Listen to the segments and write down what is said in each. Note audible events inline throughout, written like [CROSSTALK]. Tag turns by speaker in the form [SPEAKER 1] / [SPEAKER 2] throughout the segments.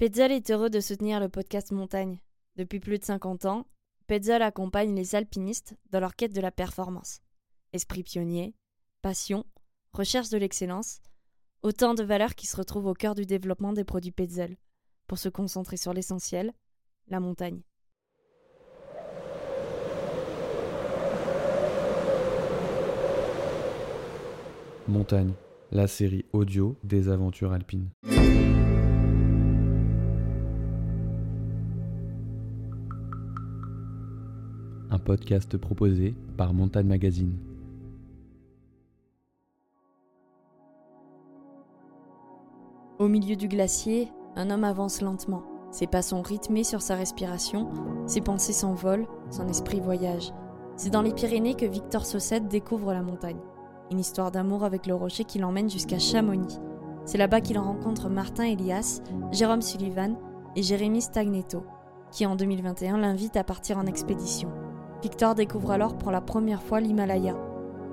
[SPEAKER 1] Petzl est heureux de soutenir le podcast Montagne. Depuis plus de 50 ans, Petzl accompagne les alpinistes dans leur quête de la performance. Esprit pionnier, passion, recherche de l'excellence, autant de valeurs qui se retrouvent au cœur du développement des produits Petzl, pour se concentrer sur l'essentiel, la montagne.
[SPEAKER 2] Montagne, la série audio des aventures alpines. Un podcast proposé par Montagne Magazine.
[SPEAKER 1] Au milieu du glacier, un homme avance lentement. Ses pas sont rythmés sur sa respiration, ses pensées s'envolent, son esprit voyage. C'est dans les Pyrénées que Victor Saucette découvre la montagne. Une histoire d'amour avec le rocher qui l'emmène jusqu'à Chamonix. C'est là-bas qu'il rencontre Martin Elias, Jérôme Sullivan et Jérémy Stagneto, qui en 2021 l'invitent à partir en expédition. Victor découvre alors pour la première fois l'Himalaya.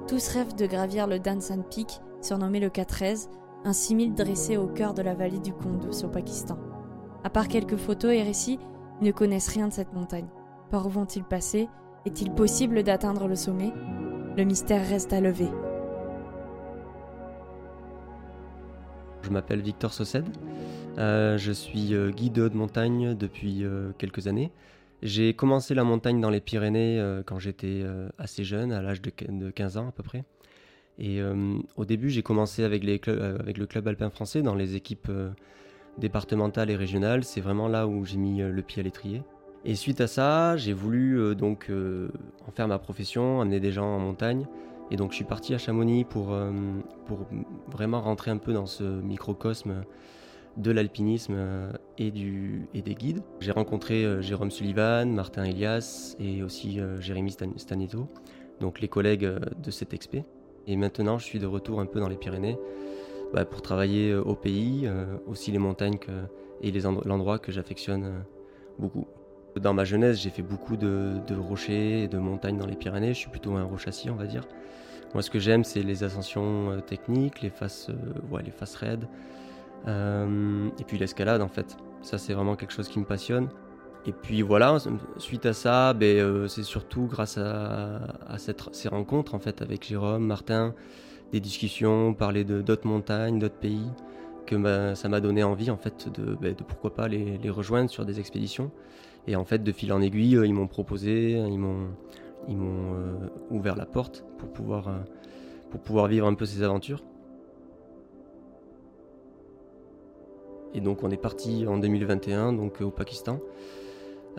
[SPEAKER 1] Tous rêvent de gravir le Dansan Peak, surnommé le K13, un 6000 dressé au cœur de la vallée du Kunduz au Pakistan. À part quelques photos et récits, ils ne connaissent rien de cette montagne. Par où vont-ils passer? Est-il possible d'atteindre le sommet? Le mystère reste à lever.
[SPEAKER 3] Je m'appelle Victor Sauced. Euh, je suis euh, guide de montagne depuis euh, quelques années. J'ai commencé la montagne dans les Pyrénées quand j'étais assez jeune, à l'âge de 15 ans à peu près. Et au début, j'ai commencé avec, le club alpin français dans les équipes départementales et régionales. C'est vraiment là où j'ai mis le pied à l'étrier. Et suite à ça, j'ai voulu donc en faire ma profession, amener des gens en montagne. Et donc je suis parti à Chamonix pour vraiment rentrer un peu dans ce microcosme de l'alpinisme euh, et, et des guides. J'ai rencontré euh, Jérôme Sullivan, Martin Elias et aussi euh, Jérémy Staneto, donc les collègues de cette expé. Et maintenant, je suis de retour un peu dans les Pyrénées bah, pour travailler au pays, aussi les montagnes et l'endroit que j'affectionne beaucoup. Dans ma jeunesse, j'ai fait beaucoup de, rochers et de montagnes dans les Pyrénées. Je suis plutôt un rochassier, on va dire. Moi, ce que j'aime, c'est les ascensions techniques, les faces, ouais, les faces raides, euh, et puis l'escalade en fait. Ça c'est vraiment quelque chose qui me passionne. Et puis voilà, suite à ça, ben, euh, c'est surtout grâce à, ces rencontres en fait avec Jérôme, Martin, des discussions, parler de d'autres montagnes, d'autres pays, que ça m'a donné envie en fait de, ben, pourquoi pas les, rejoindre sur des expéditions. Et en fait, de fil en aiguille, ils m'ont proposé, ils m'ont ils m'ont euh, ouvert la porte pour pouvoir pour pouvoir vivre un peu ces aventures. Et donc on est parti en 2021 donc, au Pakistan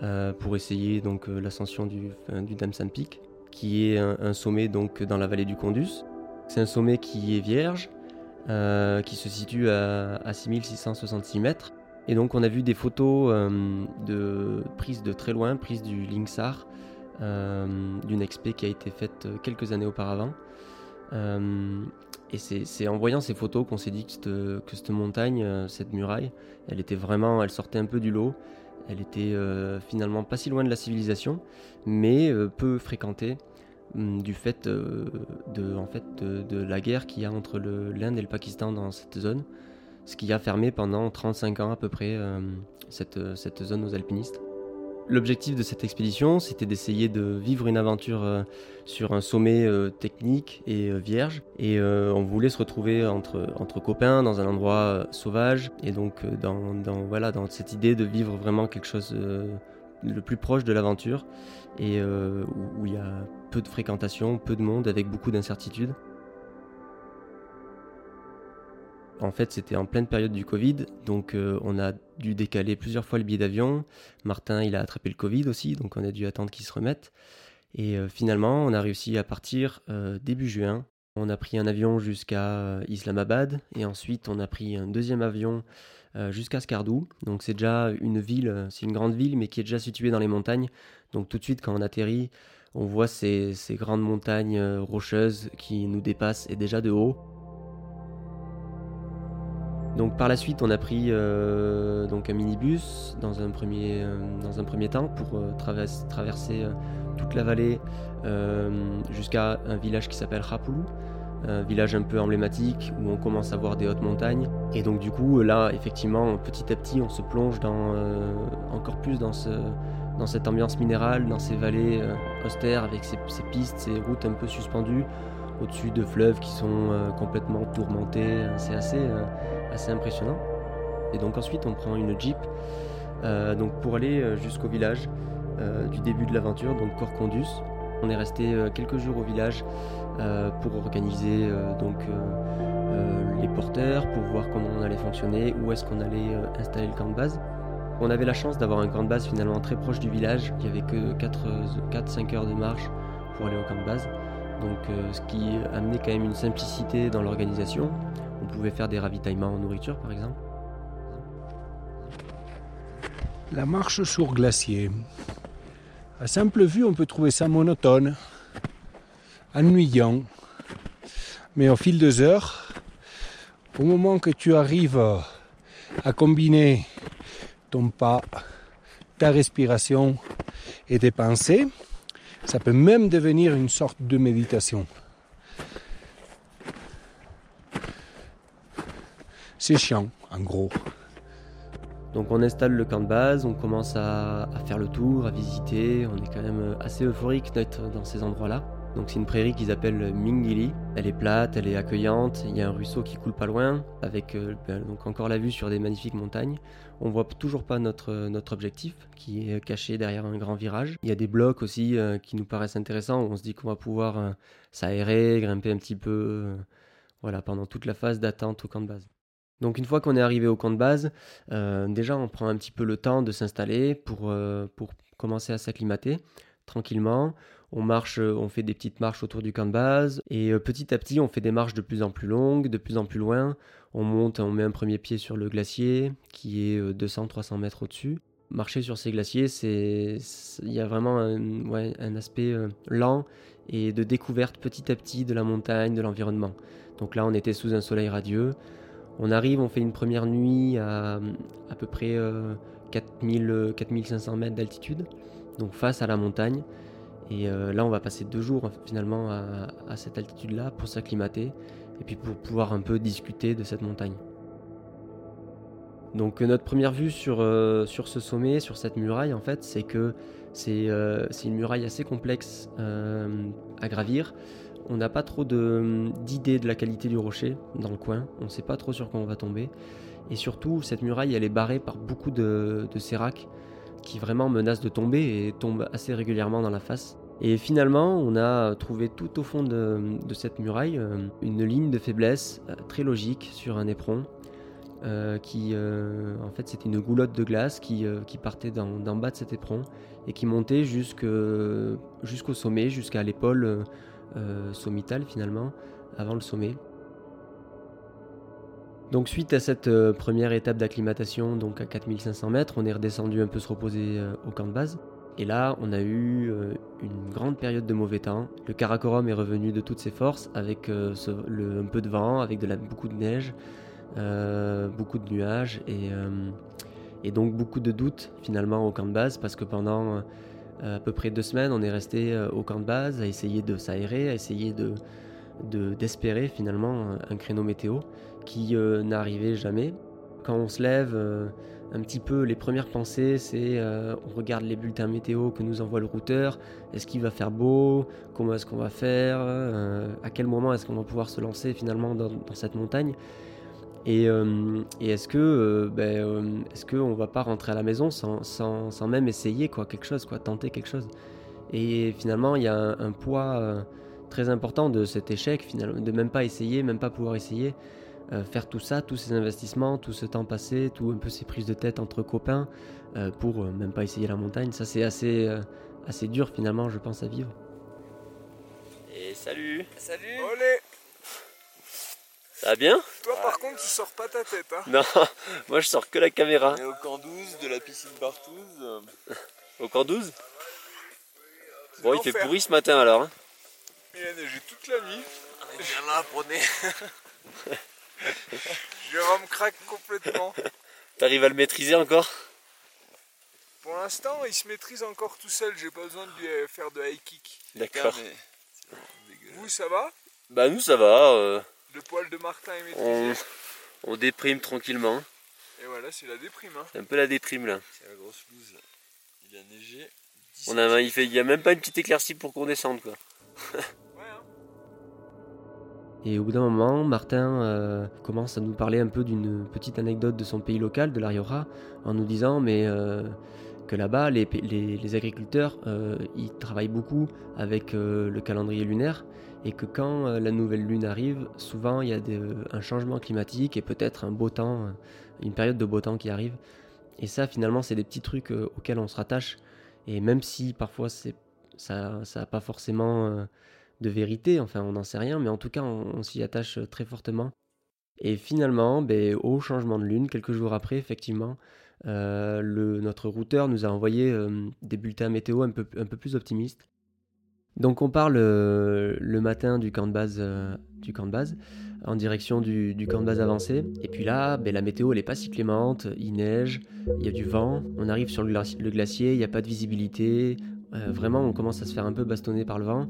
[SPEAKER 3] euh, pour essayer donc euh, l'ascension du, Damsan Peak, qui est un, sommet donc dans la vallée du Kunduz. C'est un sommet qui est vierge, euh, qui se situe à, à, 6666 mètres. Et donc on a vu des photos de prises de très loin, prises du Lingsar, d'une expé qui a été faite quelques années auparavant. Et c'est en voyant ces photos qu'on s'est dit que cette, montagne, euh, cette muraille, elle était vraiment, elle sortait un peu du lot. Elle était euh, finalement pas si loin de la civilisation, mais euh, peu fréquentée hum, du fait, de, la guerre qu'il y a entre l'Inde et le Pakistan dans cette zone, ce qui a fermé pendant 35 ans à peu près cette zone aux alpinistes. L'objectif de cette expédition, c'était d'essayer de vivre une aventure euh, sur un sommet euh, technique et euh, vierge. Et on voulait se retrouver entre, copains dans un endroit sauvage. Et donc voilà, dans cette idée de vivre vraiment quelque chose le plus proche de l'aventure et où il y a peu de fréquentation, peu de monde, avec beaucoup d'incertitudes. En fait, c'était en pleine période du Covid, donc euh, on a dû décaler plusieurs fois le billet d'avion. Martin, il a attrapé le Covid aussi, donc on a dû attendre qu'il se remette. Et euh, finalement, on a réussi à partir euh, début juin. On a pris un avion jusqu'à Islamabad et ensuite on a pris un deuxième avion jusqu'à Skardou. Donc c'est déjà une ville, c'est une grande ville, mais qui est déjà située dans les montagnes. Donc tout de suite, quand on atterrit, on voit ces, ces grandes montagnes rocheuses qui nous dépassent et déjà de haut. Par la suite, on a pris euh, un minibus dans un premier, euh, temps pour euh, traverser toute la vallée jusqu'à un village qui s'appelle Rapulu, un village un peu emblématique où on commence à voir des hautes montagnes. Et donc du coup, là, effectivement, petit à petit, on se plonge encore plus dans, ce, dans cette ambiance minérale, dans ces vallées austères avec ces, pistes, ces routes un peu suspendues au-dessus de fleuves qui sont euh, complètement tourmentés. C'est assez, assez impressionnant. Et donc ensuite, on prend une jeep donc pour aller jusqu'au village du début de l'aventure, donc Corcondus. On est resté quelques jours au village euh, pour organiser euh, donc euh, les porteurs, pour voir comment on allait fonctionner, où est-ce qu'on allait installer le camp de base. On avait la chance d'avoir un camp de base finalement très proche du village. Il n'y avait que 4-5 heures de marche pour aller au camp de base. Donc ce qui amenait quand même une simplicité dans l'organisation. On pouvait faire des ravitaillements en nourriture par exemple.
[SPEAKER 4] La marche sur glacier. À simple vue, on peut trouver ça monotone ennuyant. Mais au fil des heures, au moment que tu arrives à combiner ton pas, ta respiration et tes pensées, ça peut même devenir une sorte de méditation. C'est chiant, en gros.
[SPEAKER 3] Donc on installe le camp de base, on commence à, faire le tour, à visiter, on est quand même assez euphorique d'être dans ces endroits-là. Donc c'est une prairie qu'ils appellent Mingili. Elle est plate, elle est accueillante. Il y a un ruisseau qui coule pas loin, avec euh, ben, donc encore la vue sur des magnifiques montagnes. On voit toujours pas notre, notre objectif, qui est caché derrière un grand virage. Il y a des blocs aussi euh, qui nous paraissent intéressants. Où on se dit qu'on va pouvoir euh, s'aérer, grimper un petit peu, voilà, pendant toute la phase d'attente au camp de base. Donc une fois qu'on est arrivé au camp de base, déjà on prend un petit peu le temps de s'installer pour, pour commencer à s'acclimater tranquillement. On marche, euh, on fait des petites marches autour du camp de base et euh, petit à petit on fait des marches de plus en plus longues, de plus en plus loin. On monte, on met un premier pied sur le glacier qui est 200-300 euh, mètres au-dessus. Marcher sur ces glaciers, c'est, il y a vraiment un, aspect lent et de découverte petit à petit de la montagne, de l'environnement. Donc là, on était sous un soleil radieux. On arrive, on fait une première nuit à à peu près 4000, 4500 mètres d'altitude, donc face à la montagne. Et euh, là, on va passer deux jours finalement à, cette altitude-là pour s'acclimater et puis pour pouvoir un peu discuter de cette montagne. Donc euh, notre première vue sur, euh, sur ce sommet, sur cette muraille, en fait, c'est que c'est une muraille assez complexe à gravir. On n'a pas trop d'idées de, la qualité du rocher dans le coin. On ne sait pas trop sur quoi on va tomber. Et surtout, cette muraille, elle est barrée par beaucoup de, de qui vraiment menace de tomber et tombe assez régulièrement dans la face. Et finalement, on a trouvé tout au fond de, cette muraille euh, une ligne de faiblesse euh, très logique sur un éperon. Euh, qui, en fait, c'était une goulotte de glace qui, partait d'en bas de cet éperon et qui montait jusqu'au sommet, jusqu'à l'épaule sommitale finalement, avant le sommet. Donc suite à cette première étape d'acclimatation, donc à 4500 mètres, on est redescendu un peu se reposer au camp de base. Et là, on a eu euh, une grande période de mauvais temps. Le Karakorum est revenu de toutes ses forces avec un peu de vent, avec beaucoup de neige, beaucoup de nuages et, donc beaucoup de doutes finalement au camp de base parce que pendant à peu près deux semaines, on est resté au camp de base à essayer de s'aérer, à essayer de d'espérer finalement un créneau météo qui euh, n'arrivait jamais. Quand on se lève, euh, un petit peu les premières pensées, c'est euh, on regarde les bulletins météo que nous envoie le routeur. Est-ce qu'il va faire beau? Comment est-ce qu'on va faire? À quel moment est-ce qu'on va pouvoir se lancer finalement dans, cette montagne? Et, est-ce que ben, va pas rentrer à la maison sans, même essayer quoi quelque chose quoi tenter quelque chose? Et finalement il y a un, poids très important de cet échec finalement de même pas essayer même pas pouvoir essayer euh, faire tout ça, tous ces investissements, tout ce temps passé, tout un peu ces prises de tête entre copains euh, pour euh, même pas essayer la montagne, ça c'est assez, assez dur finalement, je pense, à vivre. Et salut.
[SPEAKER 5] Salut. Olé.
[SPEAKER 3] Ça va bien?
[SPEAKER 5] Toi par contre tu sors pas ta tête hein.
[SPEAKER 3] Non, [LAUGHS] moi je sors que la caméra.
[SPEAKER 5] Et au camp 12 de la piscine Bartouze.
[SPEAKER 3] Au camp 12 Bon il fait pourri ce matin alors hein.
[SPEAKER 5] Il a neigé toute la nuit.
[SPEAKER 6] On est bien là, prenez [LAUGHS]
[SPEAKER 5] Jérôme craque complètement.
[SPEAKER 3] T'arrives à le maîtriser encore?
[SPEAKER 5] Pour l'instant, il se maîtrise encore tout seul. J'ai pas besoin de lui faire de high kick.
[SPEAKER 3] D'accord.
[SPEAKER 5] Vous, ça va?
[SPEAKER 3] Bah nous ça va, euh,
[SPEAKER 5] Le poil de Martin est
[SPEAKER 3] on,
[SPEAKER 5] maîtrisé.
[SPEAKER 3] on déprime tranquillement.
[SPEAKER 5] Et voilà, c'est la déprime. Hein.
[SPEAKER 3] C'est un peu la déprime là.
[SPEAKER 6] C'est la grosse loose. Il a neigé.
[SPEAKER 3] On a, il fait, il y a même pas une petite éclaircie pour qu'on descende quoi. [LAUGHS] Et au bout d'un moment, Martin euh, commence à nous parler un peu d'une petite anecdote de son pays local, de la Rioja, en nous disant mais euh, que là-bas, les, agriculteurs, euh, ils travaillent beaucoup avec le calendrier lunaire et que quand la nouvelle lune arrive, souvent il y a un changement climatique et peut-être un beau temps, une période de beau temps qui arrive. Et ça, finalement, c'est des petits trucs auxquels on se rattache. Et même si parfois ça n'a pas forcément de vérité, enfin on n'en sait rien, mais en tout cas on, s'y attache euh, très fortement. Et finalement, ben, au changement de lune, quelques jours après, effectivement, euh, notre routeur nous a envoyé euh, des bulletins météo un peu, plus optimistes. Donc on part le, le matin du camp de base, euh, du camp de base en direction du, camp de base avancé. Et puis là, ben, la météo elle est pas si clémente, il neige, il y a du vent, on arrive sur le glacier, il n'y a pas de visibilité. Euh, vraiment, on commence à se faire un peu bastonner par le vent.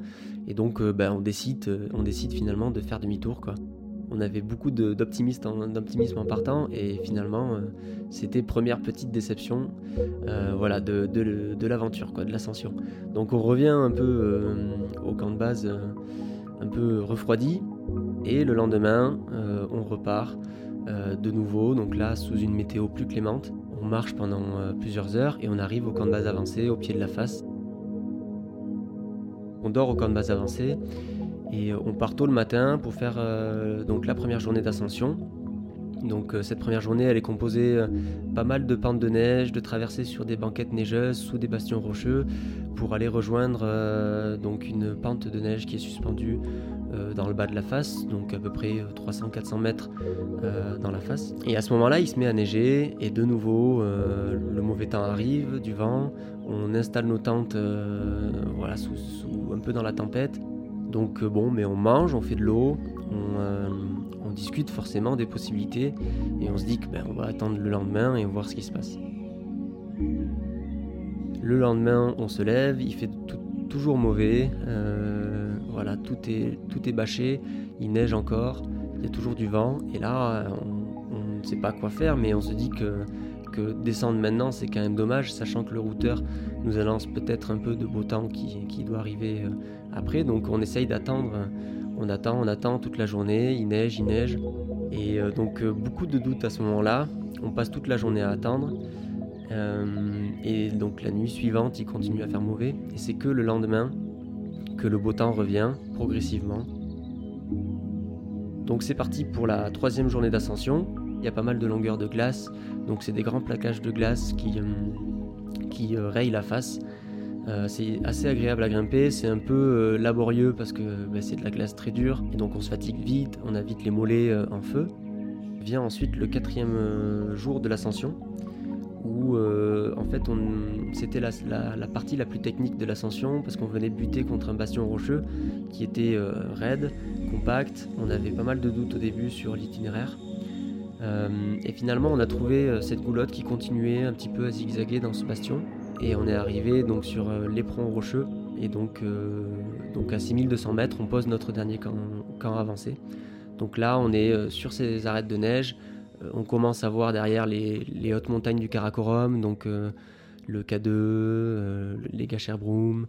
[SPEAKER 3] Et donc, euh, ben, on, décide, euh, on décide finalement de faire demi-tour. On avait beaucoup d'optimisme en, partant. Et finalement, c'était première petite déception voilà, de, l'aventure, de l'ascension. Donc, on revient un peu au camp de base, un peu refroidi. Et le lendemain, on repart de nouveau. Donc là, sous une météo plus clémente. On marche pendant plusieurs heures et on arrive au camp de base avancé, au pied de la face. On dort au camp de base avancé et on part tôt le matin pour faire euh, donc la première journée d'ascension. Donc euh, cette première journée, elle est composée euh, pas mal de pentes de neige, de traversées sur des banquettes neigeuses sous des bastions rocheux pour aller rejoindre euh, donc une pente de neige qui est suspendue dans le bas de la face, donc à peu près 300-400 mètres dans la face. Et à ce moment-là, il se met à neiger et de nouveau, le mauvais temps arrive, du vent. On installe nos tentes, voilà, un peu dans la tempête. Donc bon, mais on mange, on fait de l'eau, on discute forcément des possibilités et on se dit que ben, on va attendre le lendemain et voir ce qui se passe. Le lendemain, on se lève, il fait tout- toujours mauvais, euh, voilà, tout est, tout est bâché, il neige encore, il y a toujours du vent et là, on, ne sait pas quoi faire, mais on se dit que, que descendre maintenant, c'est quand même dommage, sachant que le routeur nous annonce peut-être un peu de beau temps qui, qui doit arriver euh, après. Donc on essaye d'attendre, on attend, on attend toute la journée, il neige, il neige. Et euh, donc euh, beaucoup de doutes à ce moment-là. On passe toute la journée à attendre. Euh, et donc la nuit suivante, il continue à faire mauvais. Et c'est que le lendemain que le beau temps revient progressivement. Donc c'est parti pour la troisième journée d'ascension. Il y a pas mal de longueurs de glace. Donc c'est des grands plaquages de glace qui, qui rayent la face. Euh, c'est assez agréable à grimper, c'est un peu euh, laborieux parce que bah, c'est de la glace très dure et donc on se fatigue vite, on a vite les mollets euh, en feu. Vient ensuite le quatrième jour de l'ascension où en fait c'était la, partie la plus technique de l'ascension parce qu'on venait buter contre un bastion rocheux qui était raide, compact, on avait pas mal de doutes au début sur l'itinéraire. Et finalement on a trouvé cette goulotte qui continuait un petit peu à zigzaguer dans ce bastion et on est arrivé donc sur euh, l'éperon rocheux et donc, euh, donc à 6200 mètres on pose notre dernier camp, avancé. Donc là on est euh, sur ces arêtes de neige, on commence à voir derrière les, hautes montagnes du Karakorum, donc le K2, euh, les Gacherbroom,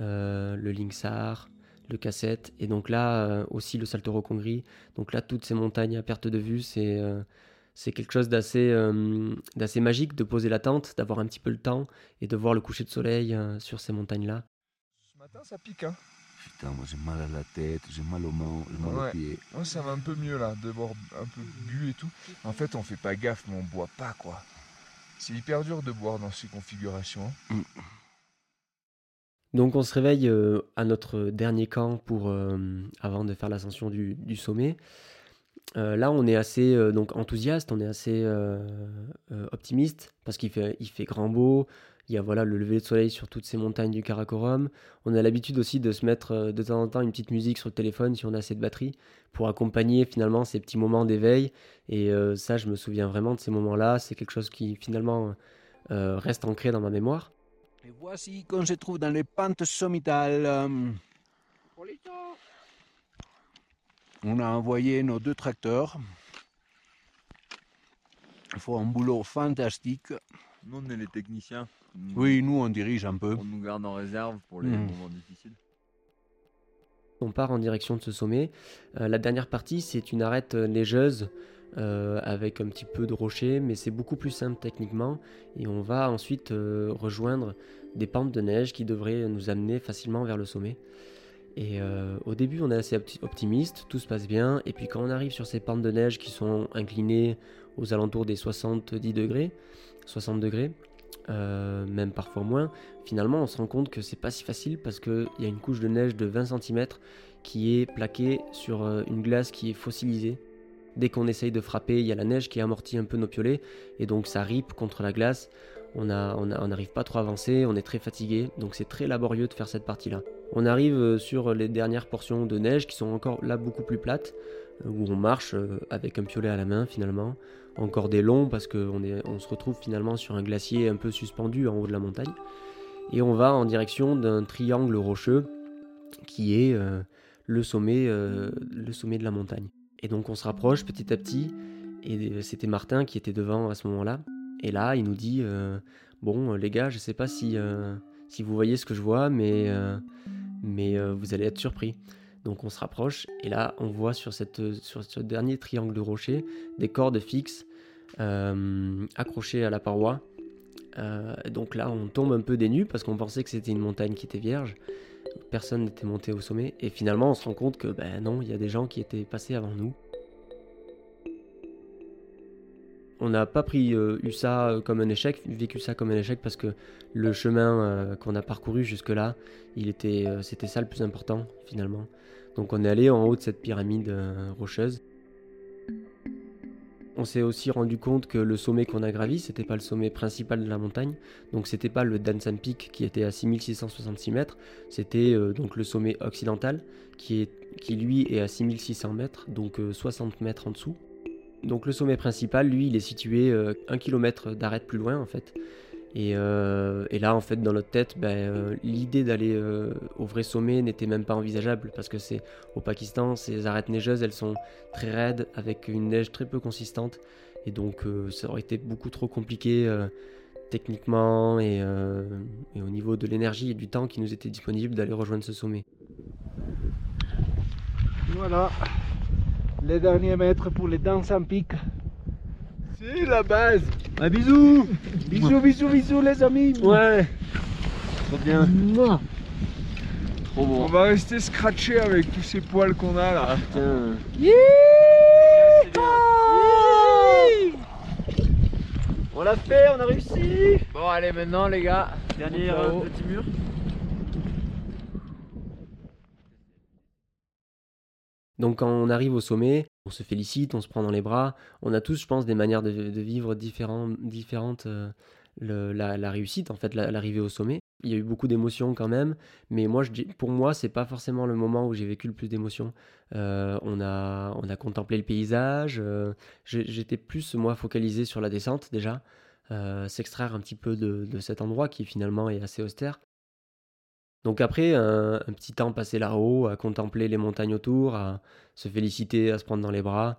[SPEAKER 3] euh, le Lingsar, le K7 et donc là aussi le Saltoro Congri. Donc là toutes ces montagnes à perte de vue c'est... c'est quelque chose d'assez euh, d'assez magique de poser la tente, d'avoir un petit peu le temps et de voir le coucher de soleil euh, sur ces montagnes-là.
[SPEAKER 5] Ce matin, ça pique. Hein.
[SPEAKER 6] Putain, moi j'ai mal à la tête, j'ai mal aux mains, j'ai mal
[SPEAKER 5] Ouais.
[SPEAKER 6] aux pieds.
[SPEAKER 5] Moi, ça va un peu mieux là, de boire un peu bu et tout. En fait, on fait pas gaffe, mais on boit pas quoi. C'est hyper dur de boire dans ces configurations. hein.
[SPEAKER 3] Donc on se réveille euh, à notre dernier camp pour, euh, avant de faire l'ascension du, du sommet. Euh, là on est assez euh, donc enthousiaste, on est assez euh, euh, optimiste parce qu'il fait, il fait grand beau. Il y a voilà, le lever de soleil sur toutes ces montagnes du Karakorum. On a l'habitude aussi de se mettre euh, de temps en temps une petite musique sur le téléphone si on a assez de batterie pour accompagner finalement ces petits moments d'éveil. Et euh, ça, je me souviens vraiment de ces moments-là. C'est quelque chose qui finalement euh, reste ancré dans ma mémoire.
[SPEAKER 6] Et voici qu'on se trouve dans les pentes sommitales. euh,
[SPEAKER 4] On a envoyé nos deux tracteurs. Ils font un boulot fantastique.
[SPEAKER 7] Nous, on est les techniciens. Nous-
[SPEAKER 4] Oui, nous, on dirige un peu.
[SPEAKER 7] On nous garde en réserve pour les
[SPEAKER 4] Mhm.
[SPEAKER 7] moments difficiles.
[SPEAKER 3] On part en direction de ce sommet. Euh, la dernière partie, c'est une arête neigeuse euh, avec un petit peu de rochers, mais c'est beaucoup plus simple techniquement. Et on va ensuite euh, rejoindre des pentes de neige qui devraient nous amener facilement vers le sommet. Et euh, au début, on est assez opti- optimiste, tout se passe bien. Et puis quand on arrive sur ces pentes de neige qui sont inclinées aux alentours des 70 degrés, 60 degrés, euh, même parfois moins, finalement on se rend compte que c'est pas si facile parce qu'il y a une couche de neige de 20 cm qui est plaquée sur euh, une glace qui est fossilisée. Dès qu'on essaye de frapper, il y a la neige qui amortit un peu nos piolets et donc ça ripe contre la glace. On n'arrive pas trop à avancer, on est très fatigué, donc c'est très laborieux de faire cette partie-là. On arrive euh, sur les dernières portions de neige qui sont encore là beaucoup plus plates, euh, où on marche euh, avec un piolet à la main finalement. Encore des longs parce qu'on se retrouve finalement sur un glacier un peu suspendu en haut de la montagne. Et on va en direction d'un triangle rocheux qui est le, sommet, le sommet de la montagne. Et donc on se rapproche petit à petit, et c'était Martin qui était devant à ce moment-là. Et là, il nous dit euh, Bon, euh, les gars, je sais pas si, euh, si vous voyez ce que je vois, mais, mais vous allez être surpris. Donc on se rapproche, et là, on voit sur, ce dernier triangle de rocher des cordes fixes accrochées à la paroi. Donc là, on tombe un peu des parce qu'on pensait que c'était une montagne qui était vierge. Personne n'était monté au sommet. Et finalement, on se rend compte que ben non, il y a des gens qui étaient passés avant nous. On n'a pas pris euh, eu ça euh, comme un échec, vécu ça comme un échec parce que le chemin euh, qu'on a parcouru jusque-là, c'était ça le plus important finalement. Donc on est allé en haut de cette pyramide rocheuse. On s'est aussi rendu compte que le sommet qu'on a gravi, c'était pas le sommet principal de la montagne, donc c'était pas le Dansan Peak qui était à 6666 mètres, c'était donc le sommet occidental qui, est, qui lui est à 6600 mètres, donc euh, 60 mètres en dessous. Donc le sommet principal, lui, il est situé euh, un kilomètre d'arête plus loin en fait. Et, euh, là, en fait, dans notre tête, ben, euh, l'idée d'aller au vrai sommet n'était même pas envisageable parce que c'est au Pakistan, ces arêtes neigeuses, elles sont très raides avec une neige très peu consistante et donc ça aurait été beaucoup trop compliqué techniquement et, et au niveau de l'énergie et du temps qui nous était disponible d'aller rejoindre ce sommet.
[SPEAKER 4] Voilà, les derniers mètres pour les danses en pic.
[SPEAKER 7] C'est la base
[SPEAKER 4] Un bisou Bisous, bisous, bisous les amis
[SPEAKER 7] Ouais Trop bien
[SPEAKER 4] Mouah.
[SPEAKER 7] Trop
[SPEAKER 5] On
[SPEAKER 7] bon
[SPEAKER 5] va rester scratché avec tous ces poils qu'on a là.
[SPEAKER 7] Putain On l'a fait, on a réussi
[SPEAKER 8] Bon, allez, maintenant, les gars.
[SPEAKER 7] Dernier
[SPEAKER 8] euh,
[SPEAKER 7] petit mur.
[SPEAKER 3] Donc quand on arrive au sommet, on se félicite, on se prend dans les bras. On a tous, je pense, des manières de, vivre différents- différentes. euh, la, réussite, en fait, la- l'arrivée au sommet. Il y a eu beaucoup d'émotions quand même, mais moi, je pour moi, c'est pas forcément le moment où j'ai vécu le plus d'émotions. Euh, on, a, on a contemplé le paysage. euh, J'étais plus, moi, focalisé sur la descente déjà. S'extraire un petit peu de cet endroit qui finalement est assez austère. Donc après, un, petit temps passé là-haut, à contempler les montagnes autour, à se féliciter, à se prendre dans les bras,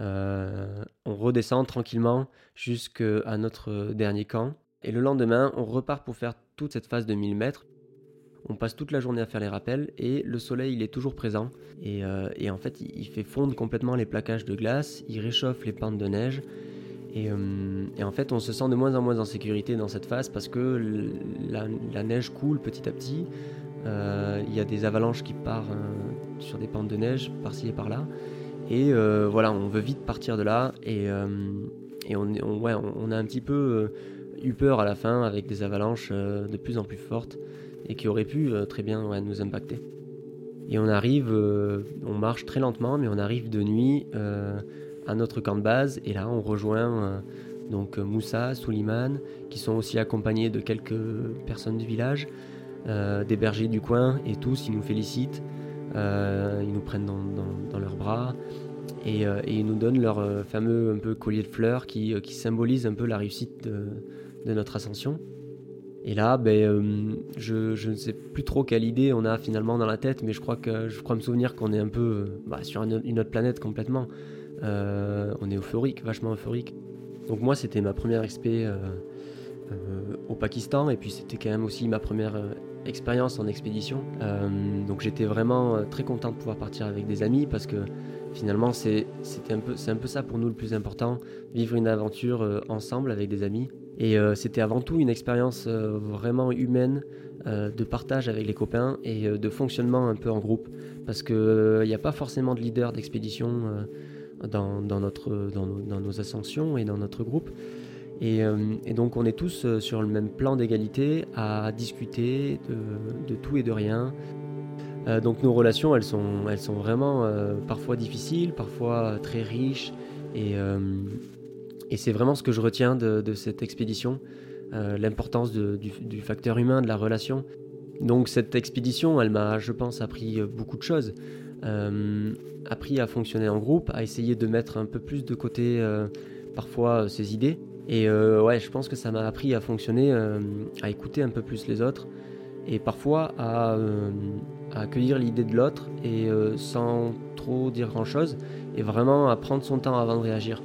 [SPEAKER 3] euh, on redescend tranquillement jusqu'à notre dernier camp. Et le lendemain, on repart pour faire toute cette phase de 1000 mètres. On passe toute la journée à faire les rappels et le soleil, il est toujours présent. Et, euh, en fait, il, il fait fondre complètement les plaquages de glace, il réchauffe les pentes de neige. Et, euh, et en fait, on se sent de moins en moins en sécurité dans cette phase parce que la, neige coule petit à petit. Euh, Il y a des avalanches qui partent euh, sur des pentes de neige par-ci et par-là. Et voilà, on veut vite partir de là. Et, on, a un petit peu eu peur à la fin avec des avalanches de plus en plus fortes et qui auraient pu très bien nous impacter. Et on arrive, on marche très lentement, mais on arrive de nuit notre camp de base. Et là, on rejoint euh, donc Moussa, Souliman, qui sont aussi accompagnés de quelques personnes du village, euh, des bergers du coin, et tous, ils nous félicitent. Euh, ils nous prennent dans, leurs bras et, euh, ils nous donnent leur euh, fameux un peu collier de fleurs qui, euh, qui symbolise un peu la réussite de, notre ascension. Et là, ben, euh, je, je, ne sais plus trop quelle idée on a finalement dans la tête, mais je crois que je crois me souvenir qu'on est un peu euh, bah, sur une, autre planète complètement. Euh, on est euphorique, vachement euphorique. Donc moi, c'était ma première expé au Pakistan, et puis c'était quand même aussi ma première expérience en expédition. donc j'étais vraiment très content de pouvoir partir avec des amis parce que finalement c'est un, peu, un peu ça pour nous le plus important, vivre une aventure ensemble avec des amis. Et euh, c'était avant tout une expérience euh, vraiment humaine euh, de partage avec les copains et de fonctionnement un peu en groupe. Parce qu'il n'y a pas forcément de leader d'expédition dans, notre, dans, nos, ascensions et dans notre groupe. Et, donc on est tous sur le même plan d'égalité à discuter de, tout et de rien. donc nos relations, elles sont, elles sont vraiment parfois difficiles, parfois très riches. Et, et c'est vraiment ce que je retiens de, cette expédition, euh, l'importance du, facteur humain, de la relation. Donc cette expédition, elle m'a, je pense, appris euh, beaucoup de choses. Euh, appris à fonctionner en groupe, à essayer de mettre un peu plus de côté parfois ses idées. Et ouais, je pense que ça m'a appris à fonctionner, à écouter un peu plus les autres et parfois à, à accueillir l'idée de l'autre et sans trop dire grand-chose et vraiment à prendre son temps avant de réagir.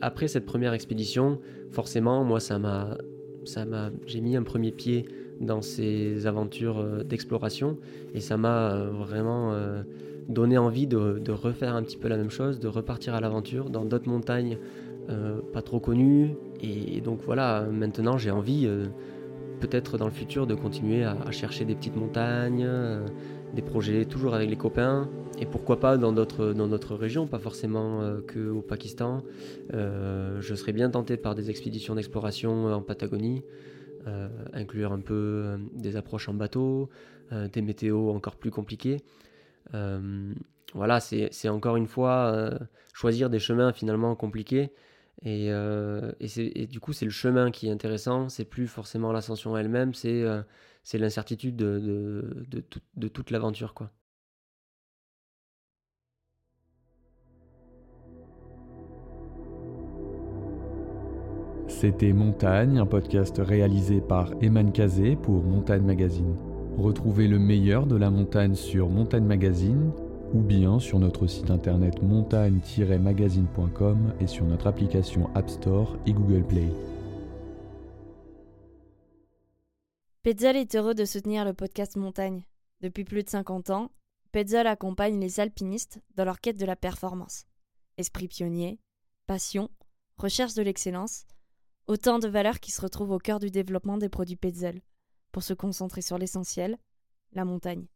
[SPEAKER 3] après cette première expédition, forcément, moi, ça m'a, ça m'a, j'ai mis un premier pied dans ces aventures euh, d'exploration et ça m'a euh, vraiment euh, donné envie de, refaire un petit peu la même chose, de repartir à l'aventure dans d'autres montagnes pas trop connues. Et, donc voilà, maintenant j'ai envie, peut-être dans le futur, de continuer à chercher des petites montagnes, des projets toujours avec les copains et pourquoi pas dans d'autres dans pas forcément que au Pakistan. Je serais bien tenté par des expéditions d'exploration en Patagonie, inclure un peu des approches en bateau, des météos encore plus compliqués. voilà, c'est encore une fois choisir des chemins finalement compliqués. Et, du coup, c'est le chemin qui est intéressant, c'est plus forcément l'ascension elle-même, c'est l'incertitude de, de, de, toute l'aventure. quoi.
[SPEAKER 2] C'était Montagne, un podcast réalisé par Eman Kazé pour Montagne Magazine. Retrouvez le meilleur de la montagne sur Montagne Magazine ou bien sur notre site internet montagne-magazine.com et sur notre application App Store et Google Play.
[SPEAKER 1] Petzl est heureux de soutenir le podcast Montagne. Depuis plus de 50 ans, Petzl accompagne les alpinistes dans leur quête de la performance. Esprit pionnier, passion, recherche de l'excellence, autant de valeurs qui se retrouvent au cœur du développement des produits Petzl, pour se concentrer sur l'essentiel, la montagne.